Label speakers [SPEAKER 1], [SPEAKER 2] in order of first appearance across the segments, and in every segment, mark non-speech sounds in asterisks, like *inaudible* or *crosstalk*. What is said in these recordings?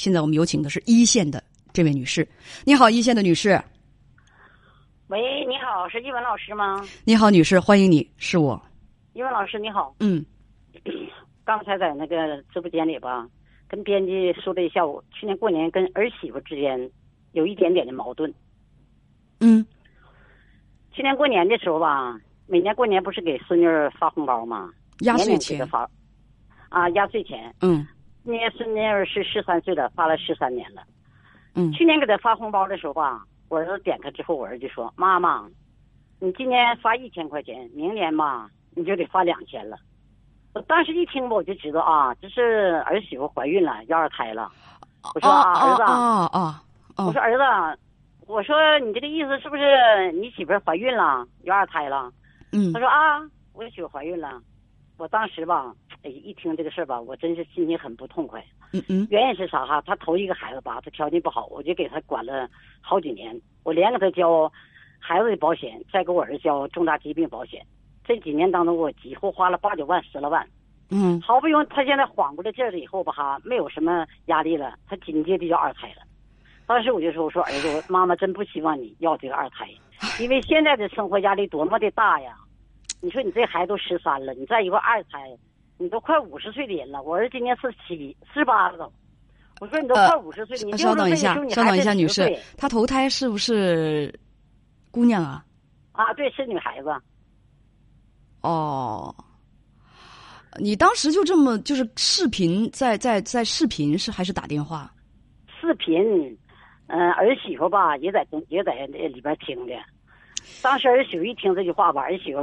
[SPEAKER 1] 现在我们有请的是一线的这位女士。你好，一线的女士。
[SPEAKER 2] 喂，你好，是一文老师吗？
[SPEAKER 1] 你好，女士，欢迎你，是我。
[SPEAKER 2] 一文老师，你好。
[SPEAKER 1] 嗯，
[SPEAKER 2] 刚才在那个直播间里吧，跟编辑说了一下，我去年过年跟儿媳妇之间有一点点的矛盾。
[SPEAKER 1] 嗯，
[SPEAKER 2] 去年过年的时候吧，每年过年不是给孙女儿发红包吗？
[SPEAKER 1] 压岁钱。
[SPEAKER 2] 发。啊，压岁钱。
[SPEAKER 1] 嗯
[SPEAKER 2] 今年孙女儿是十三岁了，发了十三年了。
[SPEAKER 1] 嗯
[SPEAKER 2] 去年给她发红包的时候吧，我儿子点开之后，我儿子就说：“妈妈，你今年发一千块钱，明年吧你就得发两千了。”我当时一听吧，我就知道啊，这是儿媳妇怀孕了，要二胎了。我说啊，儿子啊，
[SPEAKER 1] 啊啊啊
[SPEAKER 2] 我说儿子，我说你这个意思是不是你媳妇怀孕了，要二胎了？
[SPEAKER 1] 嗯
[SPEAKER 2] 他说啊，我媳妇怀孕了。我当时吧，哎，一听这个事儿吧，我真是心情很不痛快。
[SPEAKER 1] 嗯嗯
[SPEAKER 2] 原因是啥哈？他头一个孩子吧，他条件不好，我就给他管了好几年，我连给他交孩子的保险，再给我儿子交重大疾病保险。这几年当中，我几乎花了八九万、十来万。
[SPEAKER 1] 嗯
[SPEAKER 2] 好不容易他现在缓过来劲儿了以后吧哈，没有什么压力了，他紧接着就要二胎了。当时我就说：“我说儿子，我妈妈真不希望你要这个二胎，*laughs* 因为现在的生活压力多么的大呀！你说你这孩子都十三了，你再一个二胎，你都快五十岁的人了。我儿子今年四七、四八了都。我说你都快五十岁，你
[SPEAKER 1] 呃稍等一下
[SPEAKER 2] 60岁的时候，你
[SPEAKER 1] 稍等一下，
[SPEAKER 2] 还是10
[SPEAKER 1] 女士
[SPEAKER 2] 岁，
[SPEAKER 1] 她头胎是不是姑娘啊？
[SPEAKER 2] 啊，对，是女孩子。
[SPEAKER 1] 哦，你当时就这么就是视频在在在视频是还是打电话？
[SPEAKER 2] 视频，嗯、儿媳妇吧也在中也在那里边听的。当时儿媳妇一听这句话吧，儿媳妇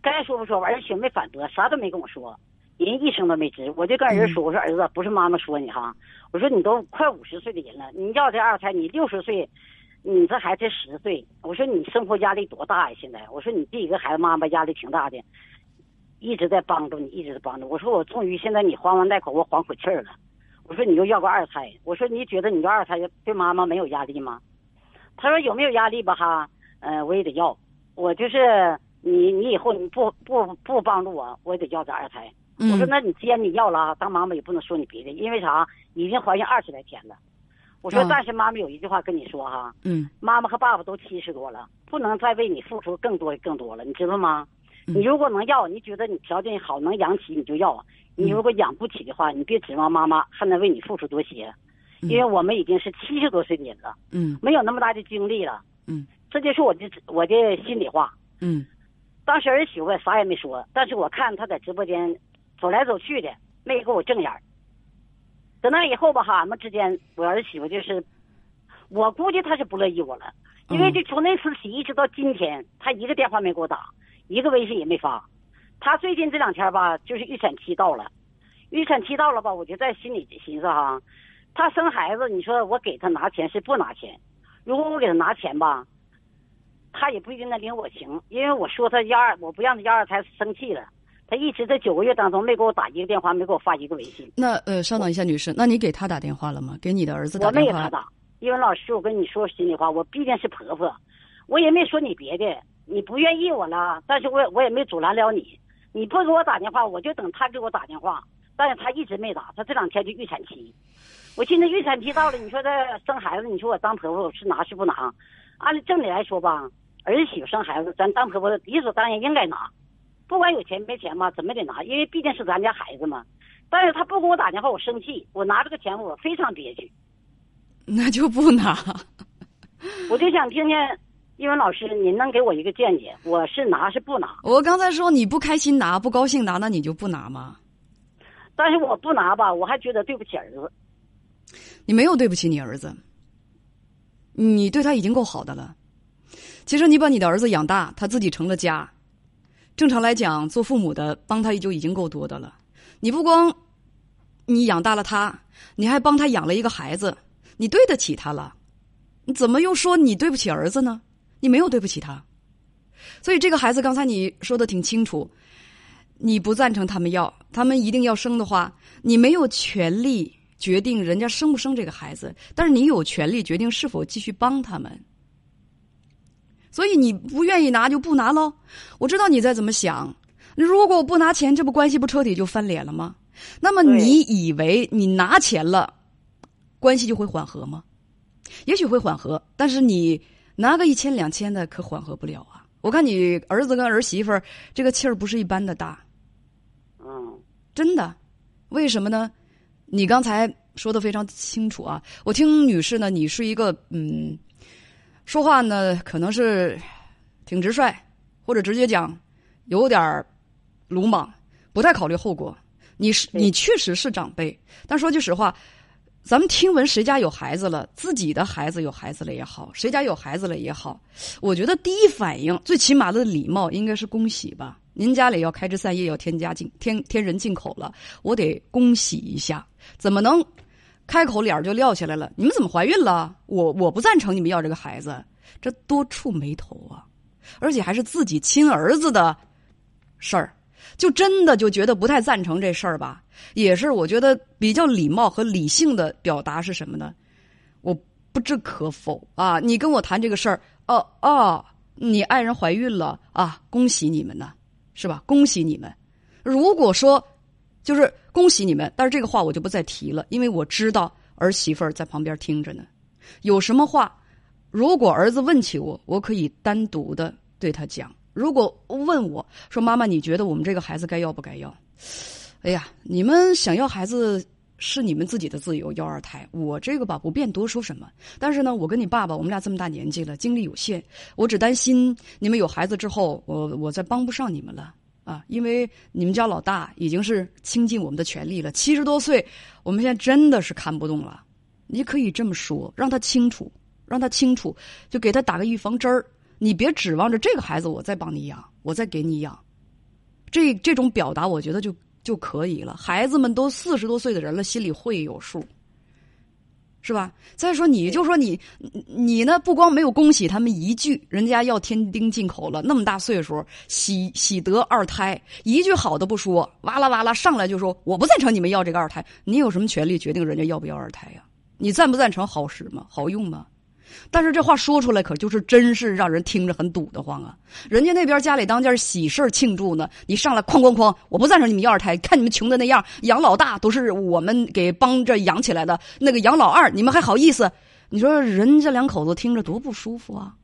[SPEAKER 2] 该说不说吧，儿媳妇没反驳，啥都没跟我说，人一声都没吱。我就跟儿子说：“我说儿子，不是妈妈说你哈，我说你都快五十岁的人了，你要这二胎，你六十岁，你这孩子十岁，我说你生活压力多大呀？现在，我说你第一个孩子妈妈压力挺大的，一直在帮助你，一直在帮助。我说我终于现在你还完贷款，我缓口气儿了。我说你又要个二胎，我说你觉得你要二胎对妈妈没有压力吗？他说有没有压力吧哈，嗯、我也得要，我就是你你以后你不不不帮助我，我也得要这二胎。我说
[SPEAKER 1] 嗯
[SPEAKER 2] 那你既然你要了啊，当妈妈也不能说你别的，因为啥？已经怀孕二十来天了。我说
[SPEAKER 1] 嗯
[SPEAKER 2] 但是妈妈有一句话跟你说哈，
[SPEAKER 1] 嗯
[SPEAKER 2] 妈妈和爸爸都七十多了，不能再为你付出更多更多了，你知道吗？
[SPEAKER 1] 嗯
[SPEAKER 2] 你如果能要，你觉得你条件好能养起你就要；你如果养不起的话，你别指望妈妈还能为你付出多些，因为我们已经是七十多岁的人了，
[SPEAKER 1] 嗯
[SPEAKER 2] 没有那么大的精力了。
[SPEAKER 1] 嗯
[SPEAKER 2] 这就是我的我的心里话。
[SPEAKER 1] 嗯
[SPEAKER 2] 当时儿媳妇啥也没说，但是我看她在直播间走来走去的，没给我正眼儿。等那以后吧，哈，俺们之间，我儿媳妇就是，我估计她是不乐意我了，因为
[SPEAKER 1] 嗯
[SPEAKER 2] 就从那次起一直到今天，她一个电话没给我打，一个微信也没发。她最近这两天吧，就是预产期到了，预产期到了吧，我就在心里寻思哈，她生孩子，你说我给她拿钱是不拿钱？如果我给她拿钱吧，她也不一定能领我情，因为我说他幺二，我不让他幺二才生气了。他一直在九个月当中没给我打一个电话，没给我发一个微信。
[SPEAKER 1] 那呃，稍等一下，女士，那你给他打电话了吗？给你的儿子打
[SPEAKER 2] 我没
[SPEAKER 1] 电话？
[SPEAKER 2] 给他打，因为老师，我跟你说心里话，我毕竟是婆婆，我也没说你别的，你不愿意我了，但是我也我也没阻拦了你，你不给我打电话，我就等他给我打电话，但是他一直没打，他这两天就预产期，我寻思预产期到了，你说这生孩子，你说我当婆婆我是拿是不拿？按正理来说吧，儿媳妇生孩子，咱当婆婆的理所当然应该拿，不管有钱没钱嘛，怎么得拿，因为毕竟是咱家孩子嘛。但是他不给我打电话，我生气，我拿这个钱我非常憋屈。
[SPEAKER 1] 那就不拿。*laughs*
[SPEAKER 2] 我就想听听英文老师，您能给我一个见解？我是拿是不拿？
[SPEAKER 1] 我刚才说你不开心拿，不高兴拿，那你就不拿吗？
[SPEAKER 2] 但是我不拿吧，我还觉得对不起儿子。
[SPEAKER 1] 你没有对不起你儿子，你对他已经够好的了。其实你把你的儿子养大，他自己成了家。正常来讲，做父母的帮他就已经够多的了。你不光你养大了他，你还帮他养了一个孩子，你对得起他了。你怎么又说你对不起儿子呢？你没有对不起他。所以这个孩子刚才你说的挺清楚，你不赞成他们要，他们一定要生的话，你没有权利决定人家生不生这个孩子，但是你有权利决定是否继续帮他们。所以你不愿意拿就不拿喽。我知道你在怎么想。如果我不拿钱，这不关系不彻底就翻脸了吗？那么你以为你拿钱了，关系就会缓和吗？也许会缓和，但是你拿个一千两千的可缓和不了啊！我看你儿子跟儿媳妇儿这个气儿不是一般的大，
[SPEAKER 2] 嗯
[SPEAKER 1] 真的，为什么呢？你刚才说的非常清楚啊！我听女士呢，你是一个嗯，说话呢可能是挺直率，或者直接讲有点儿鲁莽，不太考虑后果。你是你确实是长辈，但说句实话，咱们听闻谁家有孩子了，自己的孩子有孩子了也好，谁家有孩子了也好，我觉得第一反应，最起码的礼貌应该是恭喜吧。您家里要开枝散叶，要添加进添添人进口了，我得恭喜一下。怎么能开口脸就撂下来了？你们怎么怀孕了？我我不赞成你们要这个孩子，这多触眉头啊！而且还是自己亲儿子的事儿，就真的就觉得不太赞成这事儿吧。也是我觉得比较礼貌和理性的表达是什么呢？我不置可否啊！你跟我谈这个事儿，哦哦，你爱人怀孕了啊，恭喜你们呢，是吧？恭喜你们。如果说就是恭喜你们，但是这个话我就不再提了，因为我知道儿媳妇儿在旁边听着呢。有什么话，如果儿子问起我，我可以单独的对他讲。如果问我说：“妈妈，你觉得我们这个孩子该要不该要？”哎呀，你们想要孩子是你们自己的自由，要二胎，我这个吧不便多说什么。但是呢，我跟你爸爸，我们俩这么大年纪了，精力有限，我只担心你们有孩子之后，我我再帮不上你们了啊！因为你们家老大已经是倾尽我们的全力了，七十多岁，我们现在真的是看不动了。你可以这么说，让他清楚，让他清楚，就给他打个预防针儿。你别指望着这个孩子我再帮你养，我再给你养。这这种表达，我觉得就就可以了。孩子们都四十多岁的人了，心里会有数，是吧？再说，你就说你你呢，不光没有恭喜他们一句，人家要添丁进口了，那么大岁数，喜喜得二胎，一句好的不说，哇啦哇啦上来就说我不赞成你们要这个二胎，你有什么权利决定人家要不要二胎呀？你赞不赞成好使吗？好用吗？但是这话说出来，可就是真是让人听着很堵得慌啊！人家那边家里当件喜事庆祝呢，你上来哐哐哐，我不赞成你们要二胎，看你们穷的那样，养老大都是我们给帮着养起来的，那个养老二你们还好意思？你说人家两口子听着多不舒服啊，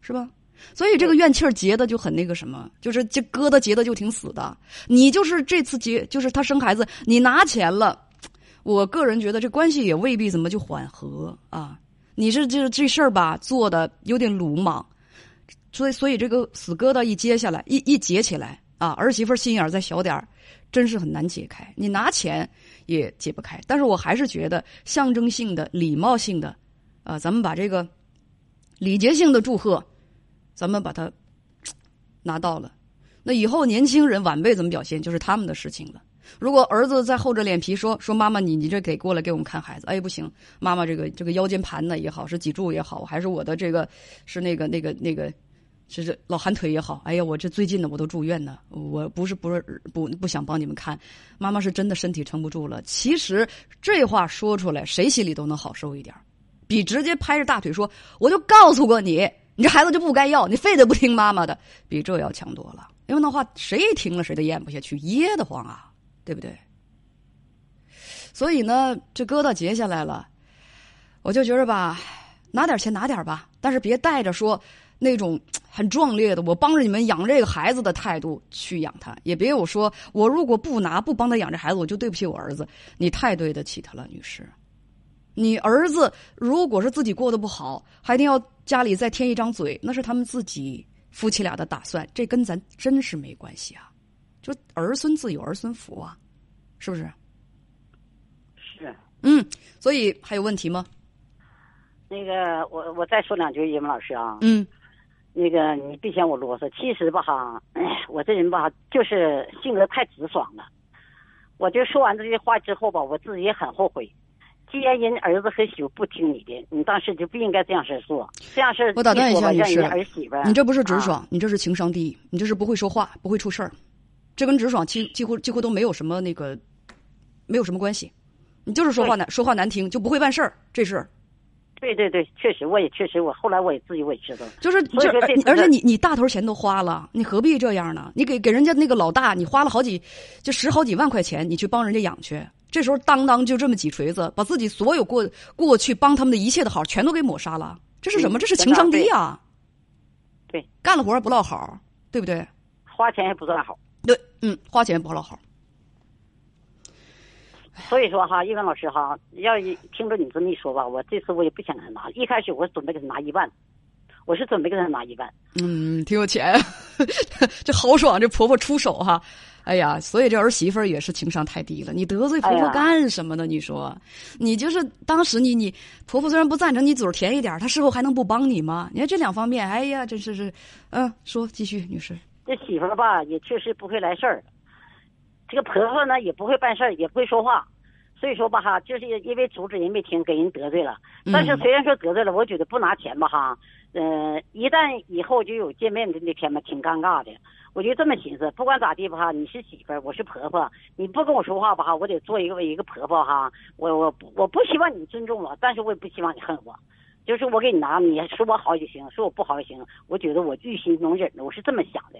[SPEAKER 1] 是吧？所以这个怨气儿结的就很那个什么，就是这疙瘩结的就挺死的。你就是这次结，就是他生孩子，你拿钱了，我个人觉得这关系也未必怎么就缓和啊。你是这这事儿吧，做的有点鲁莽，所以所以这个死疙瘩一揭下来，一一结起来啊，儿媳妇心眼儿再小点儿，真是很难解开。你拿钱也解不开。但是我还是觉得象征性的、礼貌性的，啊，咱们把这个礼节性的祝贺，咱们把它拿到了。那以后年轻人晚辈怎么表现，就是他们的事情了。如果儿子再厚着脸皮说说妈妈你你这给过来给我们看孩子，哎不行，妈妈这个这个腰间盘呢也好，是脊柱也好，还是我的这个是那个那个那个是这老寒腿也好，哎呀我这最近呢我都住院呢，我不是不是不不想帮你们看，妈妈是真的身体撑不住了。其实这话说出来，谁心里都能好受一点，比直接拍着大腿说我就告诉过你，你这孩子就不该要，你非得不听妈妈的，比这要强多了。因为那话谁听了谁都咽不下去，噎得慌啊。对不对？所以呢，这疙瘩结下来了，我就觉着吧，拿点钱拿点吧，但是别带着说那种 *tsk* 很壮烈的我帮着你们养这个孩子的态度去养他，也别有说我如果不拿不帮他养这孩子，我就对不起我儿子。你太对得起他了，女士。你儿子如果是自己过得不好，还一定要家里再添一张嘴，那是他们自己夫妻俩的打算，这跟咱真是没关系啊。就儿孙自有儿孙福啊，是不是？
[SPEAKER 2] 是。
[SPEAKER 1] 嗯，所以还有问题吗？
[SPEAKER 2] 那个，我我再说两句，叶文老师啊。
[SPEAKER 1] 嗯。
[SPEAKER 2] 那个，你别嫌我啰嗦。其实吧，哈，我这人吧，就是性格太直爽了。我就说完这些话之后吧，我自己也很后悔。既然人儿子和媳妇不听你的，你当时就不应该这样式做。这样式
[SPEAKER 1] 我打断一下，女士，
[SPEAKER 2] 儿媳妇，
[SPEAKER 1] 你这不是直爽，你这是情商低，你这是不会说话，不会出事儿。这跟直爽几几乎几乎都没有什么那个，没有什么关系。你就是说话难，说话难听就不会办事儿，这是。
[SPEAKER 2] 对对对，确实，我也确实，我后来我也自己我也知道。
[SPEAKER 1] 就是就而且你你大头钱都花了，你何必这样呢？你给给人家那个老大，你花了好几就十好几万块钱，你去帮人家养去，这时候当当就这么几锤子，把自己所有过过去帮他们的一切的好全都给抹杀了。这是什么？
[SPEAKER 2] 嗯
[SPEAKER 1] 这是情商低啊！
[SPEAKER 2] 对，
[SPEAKER 1] 干了活不落好，对不对？
[SPEAKER 2] 花钱也不算好。
[SPEAKER 1] 对，嗯，花钱不落好。
[SPEAKER 2] 所以说哈，一文老师哈，要一听着你这么一说吧，我这次我也不想给他拿。一开始我准备给他拿一万，我是准备给他拿一万。
[SPEAKER 1] 嗯，挺有钱，*laughs* 这豪爽，这婆婆出手哈。哎呀，所以这儿媳妇儿也是情商太低了。你得罪婆婆干什么呢？你说，你就是当时你你婆婆虽然不赞成你嘴甜一点，她事后还能不帮你吗？你看这两方面，哎呀，真是是，嗯，说继续，女士。
[SPEAKER 2] 这媳妇儿吧，也确实不会来事儿，这个婆婆呢也不会办事儿，也不会说话，所以说吧哈，就是因为阻止人没听，给人得罪了。但是
[SPEAKER 1] 嗯
[SPEAKER 2] 虽然说得罪了，我觉得不拿钱吧哈，呃，一旦以后就有见面的那天吧，挺尴尬的。我就这么寻思，不管咋地吧哈，你是媳妇儿，我是婆婆，你不跟我说话吧哈，我得做一个一个婆婆哈，我我我不希望你尊重我，但是我也不希望你恨我。就是我给你拿，你说我好就行，说我不好也行。我觉得我巨心能忍的，我是这么想的。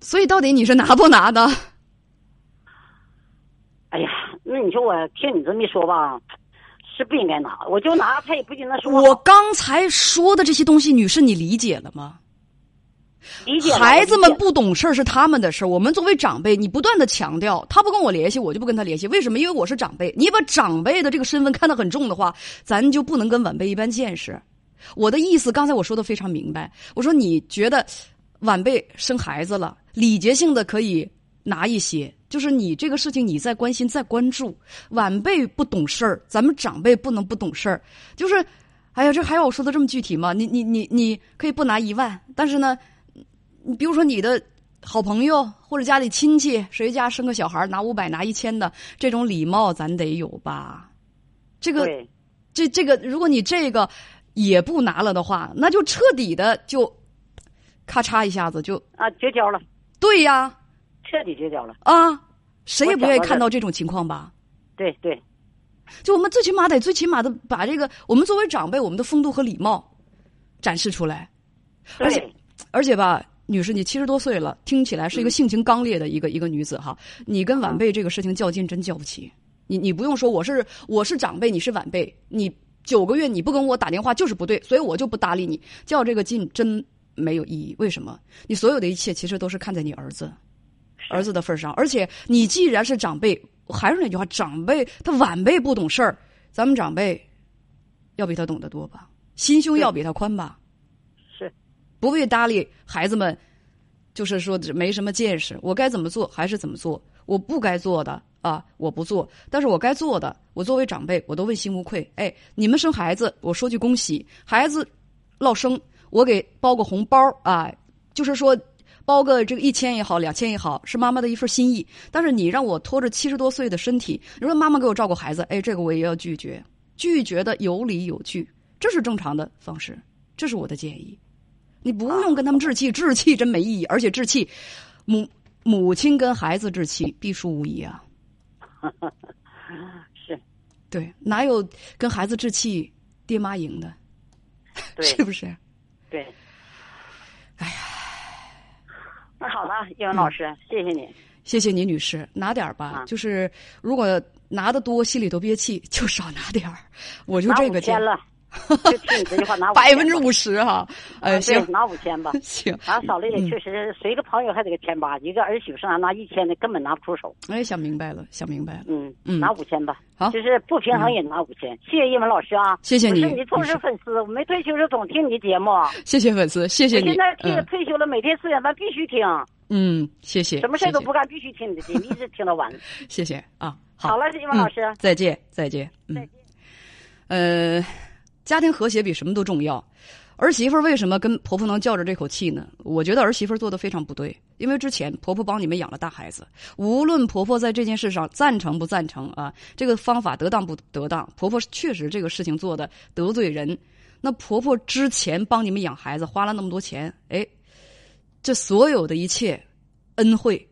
[SPEAKER 1] 所以到底你是拿不拿的？
[SPEAKER 2] 哎呀，那你说我听你这么一说吧，是不应该拿，我就拿，他也不应该说。
[SPEAKER 1] 我刚才说的这些东西，女士你理解了吗？孩子们不懂事儿是他们的事儿，我们作为长辈，你不断的强调，他不跟我联系，我就不跟他联系。为什么？因为我是长辈。你把长辈的这个身份看得很重的话，咱就不能跟晚辈一般见识。我的意思，刚才我说的非常明白。我说你觉得晚辈生孩子了，礼节性的可以拿一些，就是你这个事情你在关心、在关注。晚辈不懂事儿，咱们长辈不能不懂事儿。就是，哎呀，这还要我说的这么具体吗？你你你你可以不拿一万，但是呢。你比如说你的好朋友或者家里亲戚，谁家生个小孩拿五百拿一千的，这种礼貌咱得有吧？这个，这这个，如果你这个也不拿了的话，那就彻底的就咔嚓一下子就
[SPEAKER 2] 啊，绝交了，
[SPEAKER 1] 对呀
[SPEAKER 2] 彻底绝交了。
[SPEAKER 1] 啊，谁也不愿意看到这种情况吧？
[SPEAKER 2] 对对，
[SPEAKER 1] 就我们最起码得最起码的把这个我们作为长辈我们的风度和礼貌展示出来，而且，而且吧，女士，你七十多岁了，听起来是一个性情刚烈的一个、一个女子哈。你跟晚辈这个事情较劲，真较不起。你你不用说我是我是长辈，你是晚辈，你九个月你不跟我打电话就是不对，所以我就不搭理你。较这个劲真没有意义。为什么？你所有的一切其实都是看在你儿子儿子的份上，而且你既然是长辈，还是那句话，长辈他晚辈不懂事儿，咱们长辈要比他懂得多吧，心胸要比他宽吧。不必搭理孩子们，就是说没什么见识，我该怎么做还是怎么做，我不该做的啊我不做，但是我该做的，我作为长辈我都问心无愧。哎，你们生孩子，我说句恭喜，孩子落生，我给包个红包啊，就是说。包个这个一千也好，两千也好，是妈妈的一份心意。但是你让我拖着七十多岁的身体，你说妈妈给我照顾孩子，哎，这个我也要拒绝，拒绝的有理有据，这是正常的方式，这是我的建议。你不用跟他们置气，置气真没意义，而且置气，母母亲跟孩子置气必输无疑啊。*laughs*
[SPEAKER 2] 是，
[SPEAKER 1] 对，哪有跟孩子置气爹妈赢的？
[SPEAKER 2] 对 *laughs*
[SPEAKER 1] 是不是？
[SPEAKER 2] 对。
[SPEAKER 1] 哎
[SPEAKER 2] 呀，那好吧，叶文老师，谢谢你。
[SPEAKER 1] 谢谢你，女士，拿点儿吧。
[SPEAKER 2] 啊
[SPEAKER 1] 就是如果拿的多，心里头憋气，就少拿点儿。我就这个建议，
[SPEAKER 2] 五千了，就听你这句话拿
[SPEAKER 1] 百分之
[SPEAKER 2] 五
[SPEAKER 1] 五十哈。呃，
[SPEAKER 2] 千吧，
[SPEAKER 1] 行，
[SPEAKER 2] 拿五千吧。*laughs*
[SPEAKER 1] 行，
[SPEAKER 2] 啊，少了也
[SPEAKER 1] 嗯
[SPEAKER 2] 确实，随个朋友还得个千八，一个儿媳妇上拿一千的，根本拿不出手。
[SPEAKER 1] 哎，想明白了，想明白了。
[SPEAKER 2] 嗯
[SPEAKER 1] 嗯
[SPEAKER 2] 拿五千吧。
[SPEAKER 1] 好
[SPEAKER 2] 就是不平衡也拿五千。谢谢一文老师啊，
[SPEAKER 1] 谢谢你
[SPEAKER 2] 是你忠实粉丝，我没退休就总听你节目。
[SPEAKER 1] 谢谢粉丝，谢谢你
[SPEAKER 2] 现在。听
[SPEAKER 1] 嗯
[SPEAKER 2] 退休了，每天四点半必须听，
[SPEAKER 1] 嗯，谢谢。
[SPEAKER 2] 什么事儿都不干，必须听你的节目，一直听到晚。
[SPEAKER 1] 谢谢啊。好
[SPEAKER 2] 好了，一文老师，
[SPEAKER 1] 嗯，再见，再见。嗯
[SPEAKER 2] 再见。
[SPEAKER 1] 呃，家庭和谐比什么都重要。儿媳妇为什么跟婆婆能较着这口气呢？我觉得儿媳妇做的非常不对，因为之前婆婆帮你们养了大孩子，无论婆婆在这件事上赞成不赞成啊，这个方法得当不得当，婆婆确实这个事情做的得罪人。那婆婆之前帮你们养孩子花了那么多钱，哎，这所有的一切恩惠，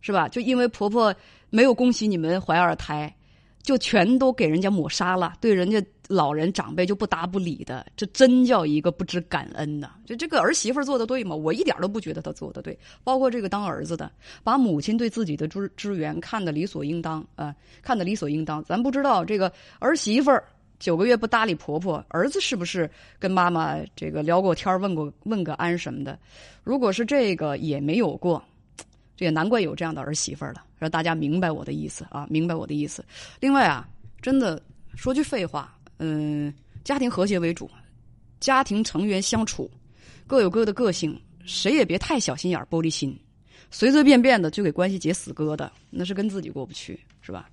[SPEAKER 1] 是吧？就因为婆婆没有恭喜你们怀二胎，就全都给人家抹杀了，对人家老人长辈就不搭不理的，这真叫一个不知感恩呐！就这个儿媳妇做的对吗？我一点都不觉得她做的对。包括这个当儿子的，把母亲对自己的支支援看得理所应当啊，看得理所应当。咱不知道这个儿媳妇九个月不搭理婆婆，儿子是不是跟妈妈这个聊过天问过问个安什么的？如果是这个也没有过，这也难怪有这样的儿媳妇了。让大家明白我的意思啊，明白我的意思。另外啊，真的说句废话。嗯，家庭和谐为主，家庭成员相处各有各的个性，谁也别太小心眼、玻璃心，随随便便的就给关系结死疙瘩，那是跟自己过不去，是吧？